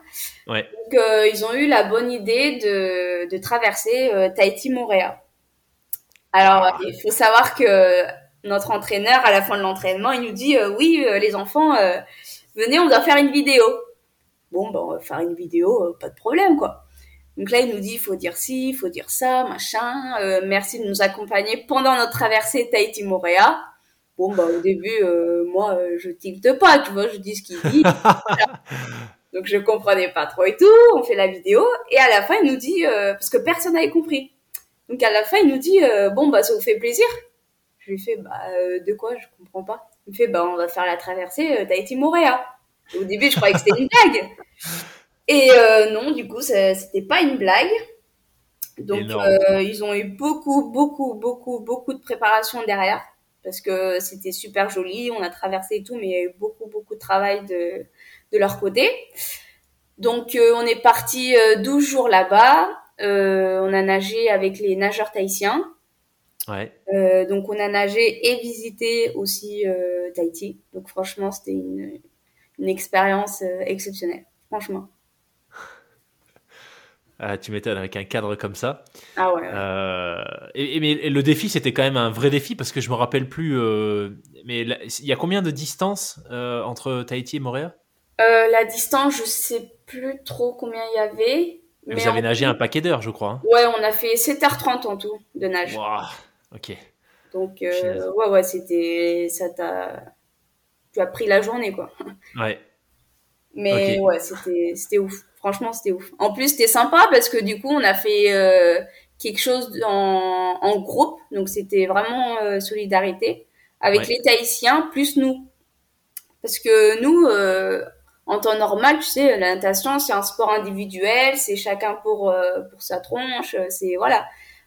Ouais.
Donc ils ont eu la bonne idée de, de traverser Tahiti Moréa. Alors il faut savoir que notre entraîneur, à la fin de l'entraînement, il nous dit euh, oui, euh, les enfants, euh, venez, on doit faire une vidéo. Bon, ben, on va faire une vidéo, pas de problème, quoi. Donc là, il nous dit, il faut dire ci, il faut dire ça, machin. merci de nous accompagner pendant notre traversée Tahiti-Moréa. Bon, bah, au début, moi, je tilte pas, tu vois, je dis ce qu'il dit. Donc, je comprenais pas trop et tout. On fait la vidéo. Et à la fin, il nous dit, parce que personne n'avait compris. Donc, à la fin, il nous dit, bon, bah, ça vous fait plaisir je lui fais, bah, euh, de quoi? Je comprends pas. Il me fait, bah, on va faire la traversée euh, Tahiti Moréa. Au début, je croyais que c'était une blague. Et euh, non, du coup, c'était pas une blague. Donc, euh, ils ont eu beaucoup, beaucoup, beaucoup, beaucoup de préparation derrière. Parce que c'était super joli, on a traversé et tout, mais il y a eu beaucoup, beaucoup de travail de, de leur côté. Donc, euh, on est parti 12 jours là-bas. on a nagé avec les nageurs tahitiens.
Ouais.
Euh, donc on a nagé et visité aussi euh, Tahiti. Donc franchement, c'était une, une expérience euh, exceptionnelle. Franchement.
Ah, tu m'étonnes avec un cadre comme ça.
Ah ouais.
Euh, et, mais le défi, c'était quand même un vrai défi parce que je me rappelle plus. Euh, mais il y a combien de distance euh, entre Tahiti et Montréal
La distance, je sais plus trop combien il y avait.
Mais vous avez nagé un paquet d'heures, je crois. Hein.
Ouais, on a fait 7h30 en tout de nage.
Wow. Ok.
Donc, euh, ouais, ouais, c'était. Ça t'a. Tu as pris la journée, quoi.
Ouais.
Mais ouais, c'était, ouf. Franchement, c'était ouf. En plus, c'était sympa parce que du coup, on a fait euh, quelque chose en, en groupe. Donc, c'était vraiment euh, solidarité avec les Tahitiens plus nous. Parce que nous, euh, en temps normal, tu sais, la natation, c'est un sport individuel, c'est chacun pour, euh, pour sa tronche, c'est voilà.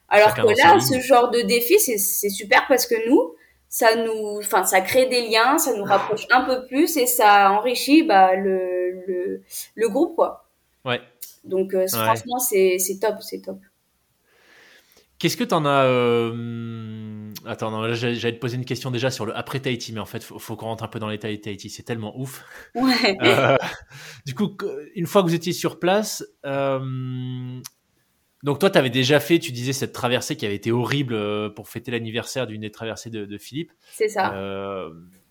Alors que là, ce genre de défi, c'est super parce que nous, ça nous, enfin, ça crée des liens, ça nous rapproche un peu plus et ça enrichit bah, le, le, le groupe, quoi.
Ouais.
Donc, euh, franchement, c'est top, c'est top.
Qu'est-ce que tu en as euh... Attends, j'allais te poser une question déjà sur le après Tahiti, mais en fait, faut, faut qu'on rentre un peu dans les Tahiti. C'est tellement ouf.
Ouais.
Euh, du coup, une fois que vous étiez sur place, euh, donc toi, tu avais déjà fait, tu disais, cette traversée qui avait été horrible euh, pour fêter l'anniversaire d'une des traversées de, Philippe.
C'est ça.
Euh,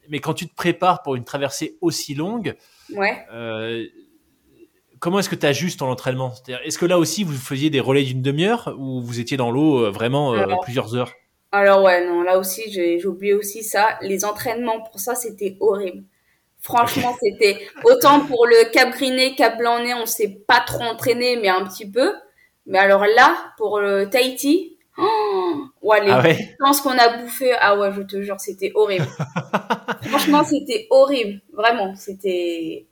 mais quand tu te prépares pour une traversée aussi longue,
ouais.
Euh, comment est-ce que tu ajustes ton entraînement? Est-ce que là aussi, vous faisiez des relais d'une demi-heure ou vous étiez dans l'eau vraiment plusieurs heures?
Alors ouais, non, là aussi, j'ai oublié aussi ça. Les entraînements pour ça, c'était horrible. Franchement, c'était autant pour le Cap Griné, Cap Blanc-Nez, on s'est pas trop entraîné, mais un petit peu. Mais alors là, pour le Tahiti, oh, ouais, les ah qu'on a bouffé, ah ouais, je te jure, c'était horrible. Franchement, c'était horrible. Vraiment, c'était...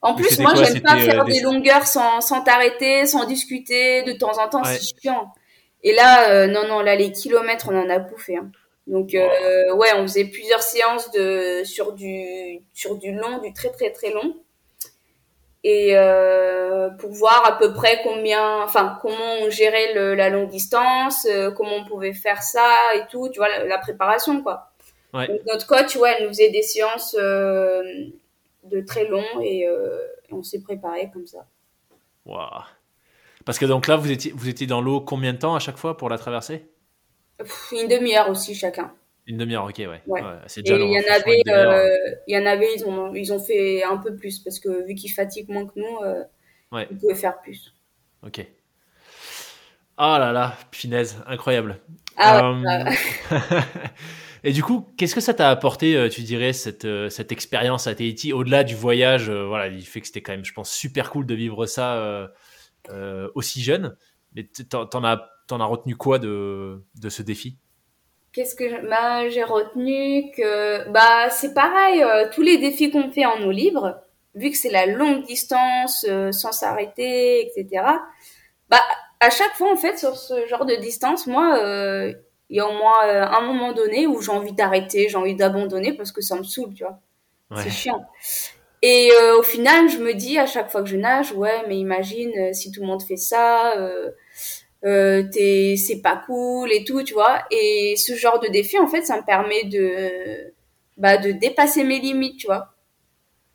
En plus, moi, j'aime pas faire des... longueurs sans, sans t'arrêter, sans discuter, de temps en temps, c'est chiant. Et là, non, non, là, les kilomètres, on en a bouffé. Hein. Donc euh, ouais, on faisait plusieurs séances de sur du sur du long, du très très très long, et euh, pour voir à peu près combien, enfin comment on gérait le, la longue distance, euh, comment on pouvait faire ça et tout, tu vois la, préparation quoi. Ouais. Donc, notre coach, ouais, elle nous faisait des séances euh, de très long et, euh, on s'est préparé comme ça.
Waouh. Parce que donc là, vous étiez vous étiez dans l'eau combien de temps à chaque fois pour la traverser?
Une demi-heure aussi chacun.
Une demi-heure, ok, ouais.
ouais. c'est déjà. il y en avait, euh, il y en avait, ils ont, ils ont fait un peu plus parce que vu qu'ils fatiguent moins que nous, euh, ils pouvaient faire plus.
Ok. Ah là là, finesse, incroyable.
Ah ouais.
Euh, et du coup, qu'est-ce que ça t'a apporté, tu dirais, cette, cette expérience à Tahiti, au-delà du voyage Voilà, il fait que c'était quand même, je pense, super cool de vivre ça aussi jeune. Mais t'en as t'en as retenu quoi de, de ce défi?
Qu'est-ce que bah, j'ai retenu que bah c'est pareil euh, tous les défis qu'on fait en eau libre vu que c'est la longue distance euh, sans s'arrêter etc bah à chaque fois en fait sur ce genre de distance moi euh, il y a au moins un moment donné où j'ai envie d'arrêter j'ai envie d'abandonner parce que ça me saoule tu vois. C'est chiant et au final je me dis à chaque fois que je nage ouais mais imagine si tout le monde fait ça euh, t'es c'est pas cool et tout tu vois. Et ce genre de défi en fait ça me permet de bah de dépasser mes limites tu vois.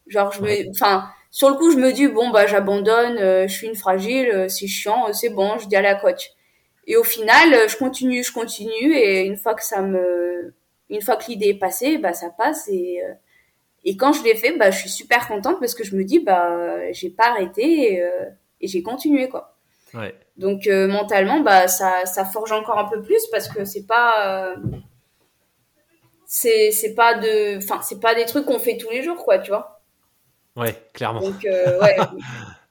Genre je me enfin sur le coup je me dis bon bah j'abandonne euh, je suis une fragile euh, c'est chiant euh, c'est bon je dis à la coach. Et au final je continue je continue et une fois que ça me une fois que l'idée est passée bah ça passe et et quand je l'ai fait bah je suis super contente parce que je me dis bah j'ai pas arrêté et, et j'ai continué quoi
ouais
donc euh, mentalement, bah ça, ça forge encore un peu plus parce que c'est pas, euh, c'est c'est pas de, enfin c'est pas des trucs qu'on fait tous les jours, quoi, tu vois.
Ouais, clairement.
Donc euh, ouais.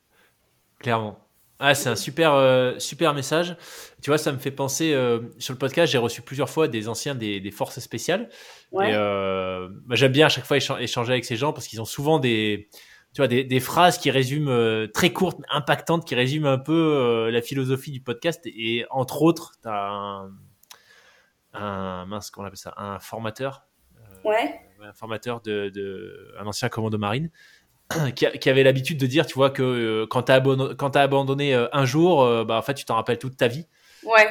clairement. Ah, c'est un super super message. Tu vois, ça me fait penser sur le podcast, j'ai reçu plusieurs fois des anciens des, des forces spéciales. Ouais. Et bah, j'aime bien à chaque fois échanger avec ces gens parce qu'ils ont souvent des tu vois, des, des, phrases qui résument euh, très courtes, impactantes, qui résument un peu euh, la philosophie du podcast. Et, entre autres, tu as un, un, mince, comment on appelle ça, un formateur.
Euh, ouais.
Un formateur de, de, un ancien commando marine. Qui, qui, avait l'habitude de dire, tu vois, que quand tu as, as, abandonné un jour, bah, en fait, tu t'en rappelles toute ta vie.
Ouais.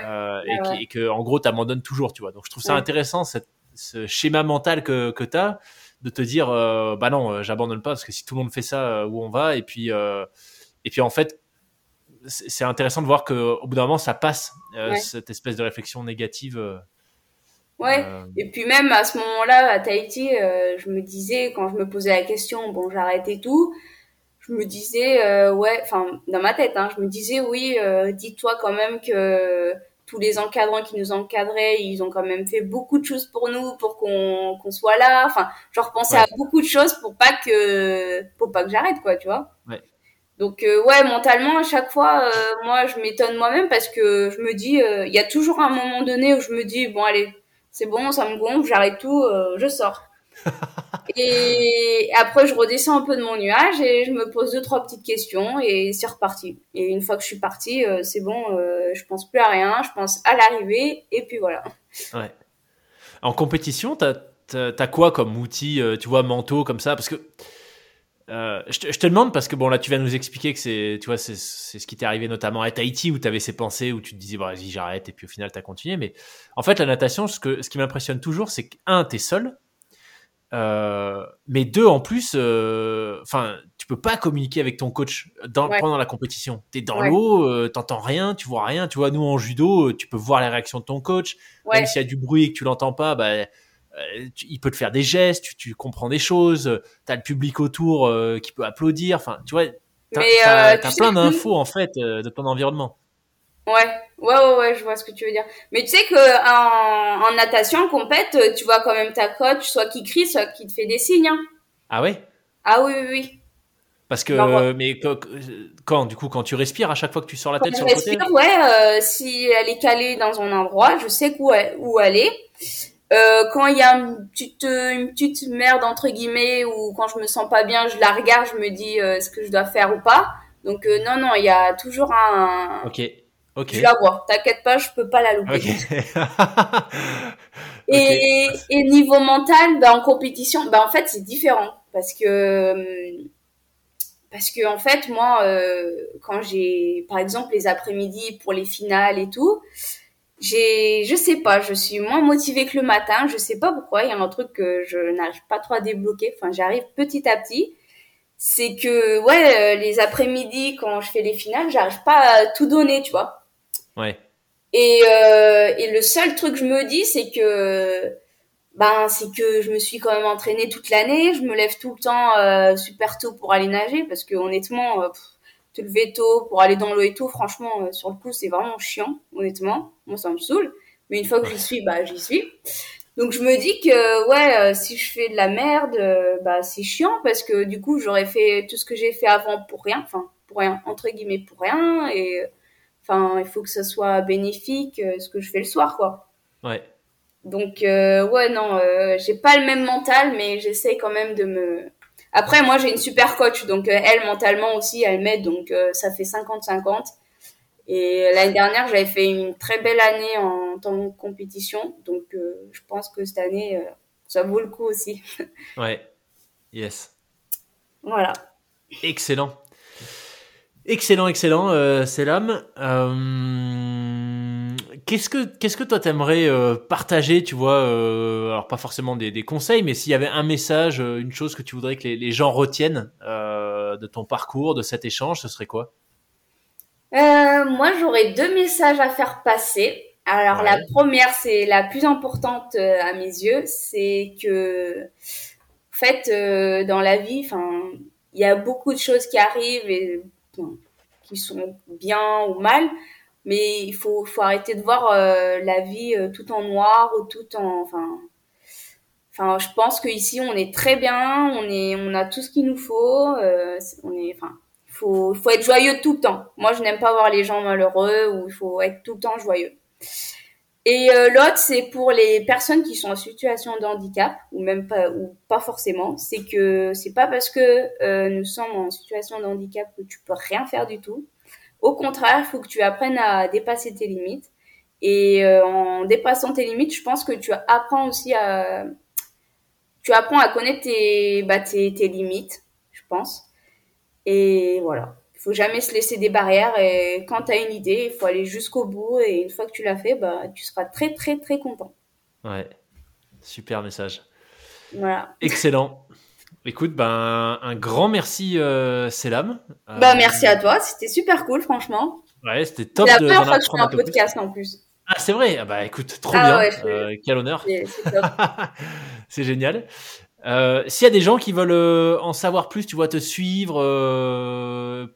et, et, que, en gros, tu abandonnes toujours, tu vois. Donc, je trouve ça intéressant, cette, ce schéma mental que, que tu as de te dire euh, bah non euh, j'abandonne pas parce que si tout le monde fait ça euh, où on va et puis et puis en fait c'est intéressant de voir que au bout d'un moment ça passe cette espèce de réflexion négative
Ouais, et puis même à ce moment-là, à Tahiti, je me disais, quand je me posais la question, bon, j'arrête et tout, je me disais, ouais, enfin, dans ma tête, hein, je me disais, oui, dis-toi quand même que tous les encadrants qui nous encadraient, ils ont quand même fait beaucoup de choses pour nous, pour qu'on qu'on soit là. Enfin, je repensais à beaucoup de choses pour pas que pour pas que j'arrête, quoi, tu vois.
Ouais.
Donc euh, ouais, mentalement à chaque fois, euh, moi je m'étonne moi-même parce que je me dis, euh, il y a toujours un moment donné où je me dis bon allez, c'est bon, ça me gonfle, j'arrête tout, je sors. et après, je redescends un peu de mon nuage et je me pose deux, trois petites questions et c'est reparti. Et une fois que je suis partie, euh, c'est bon, euh, je pense plus à rien, je pense à l'arrivée et puis voilà.
Ouais. En compétition, t'as as, quoi comme outil, euh, tu vois, manteau comme ça? Parce que je te, je, te, demande parce que bon là tu viens nous expliquer que c'est tu vois c'est ce qui t'est arrivé notamment à Tahiti où tu avais ces pensées où tu te disais bon vas-y j'arrête et puis au final tu as continué mais en fait la natation ce que ce qui m'impressionne toujours c'est que un t'es seul euh, mais deux, en plus, euh, enfin, tu peux pas communiquer avec ton coach dans, pendant la compétition. T'es dans l'eau, euh, t'entends rien, tu vois rien. Tu vois, nous en judo, tu peux voir les réactions de ton coach. Même s'il y a du bruit et que tu l'entends pas, bah, il peut te faire des gestes, tu, tu comprends des choses. T'as le public autour qui peut applaudir. Enfin, tu vois, t'as as, plein d'infos en fait de ton environnement.
Ouais, ouais, ouais, ouais, je vois ce que tu veux dire. Mais tu sais que en, en natation, en compète, tu vois quand même ta coach, soit qui crie, soit qui te fait des signes. Hein.
Ah ouais?
Ah oui, oui, oui.
Parce que, mais quand, du coup, quand tu respires, à chaque fois que tu sors la tête sur le côté?
Ouais, euh, si elle est calée dans un endroit, je sais où, où aller. Euh, quand il y a une petite, une petite merde entre guillemets ou quand je me sens pas bien, je la regarde, je me dis euh, ce que je dois faire ou pas. Donc euh, non, non, il y a toujours un.
Ok. Ok.
Je la vois. T'inquiète pas, je peux pas la louper. et, okay. et niveau mental, bah, en compétition, bah en fait c'est différent parce que parce que en fait moi euh, quand j'ai par exemple les après-midi pour les finales et tout j'ai je sais pas je suis moins motivée que le matin je sais pas pourquoi il y a un truc que je n'arrive pas trop à débloquer enfin j'arrive petit à petit c'est que ouais les après-midi quand je fais les finales j'arrive pas à tout donner tu vois
ouais
et euh, et le seul truc que je me dis c'est que ben c'est que je me suis quand même entraînée toute l'année. Je me lève tout le temps euh, super tôt pour aller nager parce que honnêtement, euh, te lever tôt pour aller dans l'eau et tout, franchement, euh, sur le coup, c'est vraiment chiant, honnêtement. Moi, ça me saoule. Mais une fois que j'y suis, bah j'y suis. Donc je me dis que ouais, si je fais de la merde, bah c'est chiant parce que du coup j'aurais fait tout ce que j'ai fait avant pour rien, enfin pour rien entre guillemets pour rien et enfin il faut que ça soit bénéfique ce que je fais le soir quoi.
Ouais.
Donc euh, ouais non, euh, j'ai pas le même mental, mais j'essaie quand même de me. Après moi j'ai une super coach, donc euh, elle mentalement aussi elle m'aide, donc euh, ça fait 50-50. Et l'année dernière j'avais fait une très belle année en tant que compétition, donc je pense que cette année ça vaut le coup aussi.
ouais, yes.
Voilà.
Excellent. Excellent, excellent, euh, Selam. Euh, qu'est-ce que qu'est-ce que toi t'aimerais euh, partager, tu vois euh, Alors pas forcément des, des conseils, mais s'il y avait un message, euh, une chose que tu voudrais que les, les gens retiennent euh, de ton parcours, de cet échange, ce serait quoi?
Moi, j'aurais deux messages à faire passer. Alors
Ouais.
la première, c'est la plus importante à mes yeux, c'est que en fait dans la vie, enfin, il y a beaucoup de choses qui arrivent et bon, qui sont bien ou mal, mais il faut faut arrêter de voir euh, la vie euh, tout en noir ou tout en enfin enfin je pense que ici on est très bien, on est on a tout ce qu'il nous faut, euh, on est enfin faut faut être joyeux tout le temps. Moi, je n'aime pas voir les gens malheureux ou il faut être tout le temps joyeux. Et euh, l'autre, c'est pour les personnes qui sont en situation de handicap ou même pas ou pas forcément. C'est que c'est pas parce que euh, nous sommes en situation de handicap que tu peux rien faire du tout. Au contraire, il faut que tu apprennes à dépasser tes limites. Et euh, en dépassant tes limites, je pense que tu apprends aussi à tu apprends à connaître tes bah, tes, tes limites, je pense. Et voilà. Il faut jamais se laisser des barrières et quand tu as une idée, il faut aller jusqu'au bout et une fois que tu l'as fait, bah, tu seras très très très content.
Ouais, super message.
Voilà.
Excellent. Écoute, ben un grand merci, euh, Selam. Euh,
Bah merci à toi, c'était super cool franchement.
Ouais, c'était top
la
de-
première fois que je fais un
peu plus.
podcast en plus.
Ah, c'est vrai. Ah bah écoute, trop
Ah
bien.
ouais,
Euh, quel honneur.
C'est
génial. S'il y a des gens qui veulent en savoir plus, tu vois, te suivre,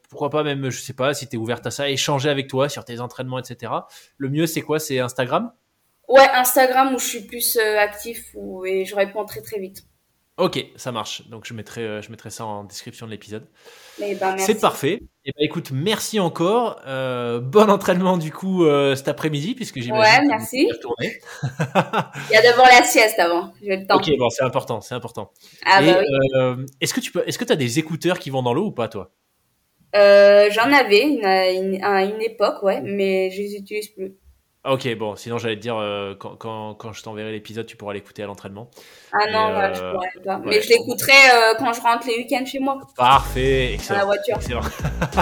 pourquoi pas même, je sais pas, si tu es ouverte à ça, échanger avec toi sur tes entraînements, etc. Le mieux, c'est quoi? C'est Instagram?
Ouais, Instagram où je suis plus actif où, et je réponds très très vite.
Ok, ça marche. Donc je mettrai, euh, je mettrai ça en description de l'épisode.
Bah merci.
C'est parfait. Et ben écoute, merci encore. Euh, bon entraînement du coup euh, cet après-midi puisque j'imagine.
Ouais, merci. Il y a d'abord la sieste avant, j'ai le temps.
Ok, bon, c'est important, c'est important.
Ah bah oui.
euh, est-ce que tu peux, est-ce que as des écouteurs qui vont dans l'eau ou pas, toi?
J'en avais une, une, à une époque, ouais, mais je les utilise plus.
Ok, bon, sinon j'allais te dire euh, quand, quand, quand je t'enverrai l'épisode, tu pourras l'écouter à l'entraînement.
Ah non,
euh,
voilà, je pourrais pas.
ouais.
Mais je l'écouterai euh, quand je rentre les week-ends chez moi,
Parfait,
dans la
excellent.
voiture.
excellent.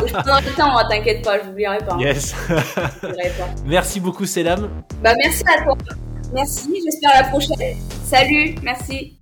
je prends le temps, hein, t'inquiète pas, je n'oublierai pas. hein,
Yes.
pas.
Merci beaucoup, Selam.
Bah merci à toi. Merci, j'espère à la prochaine. Salut, merci.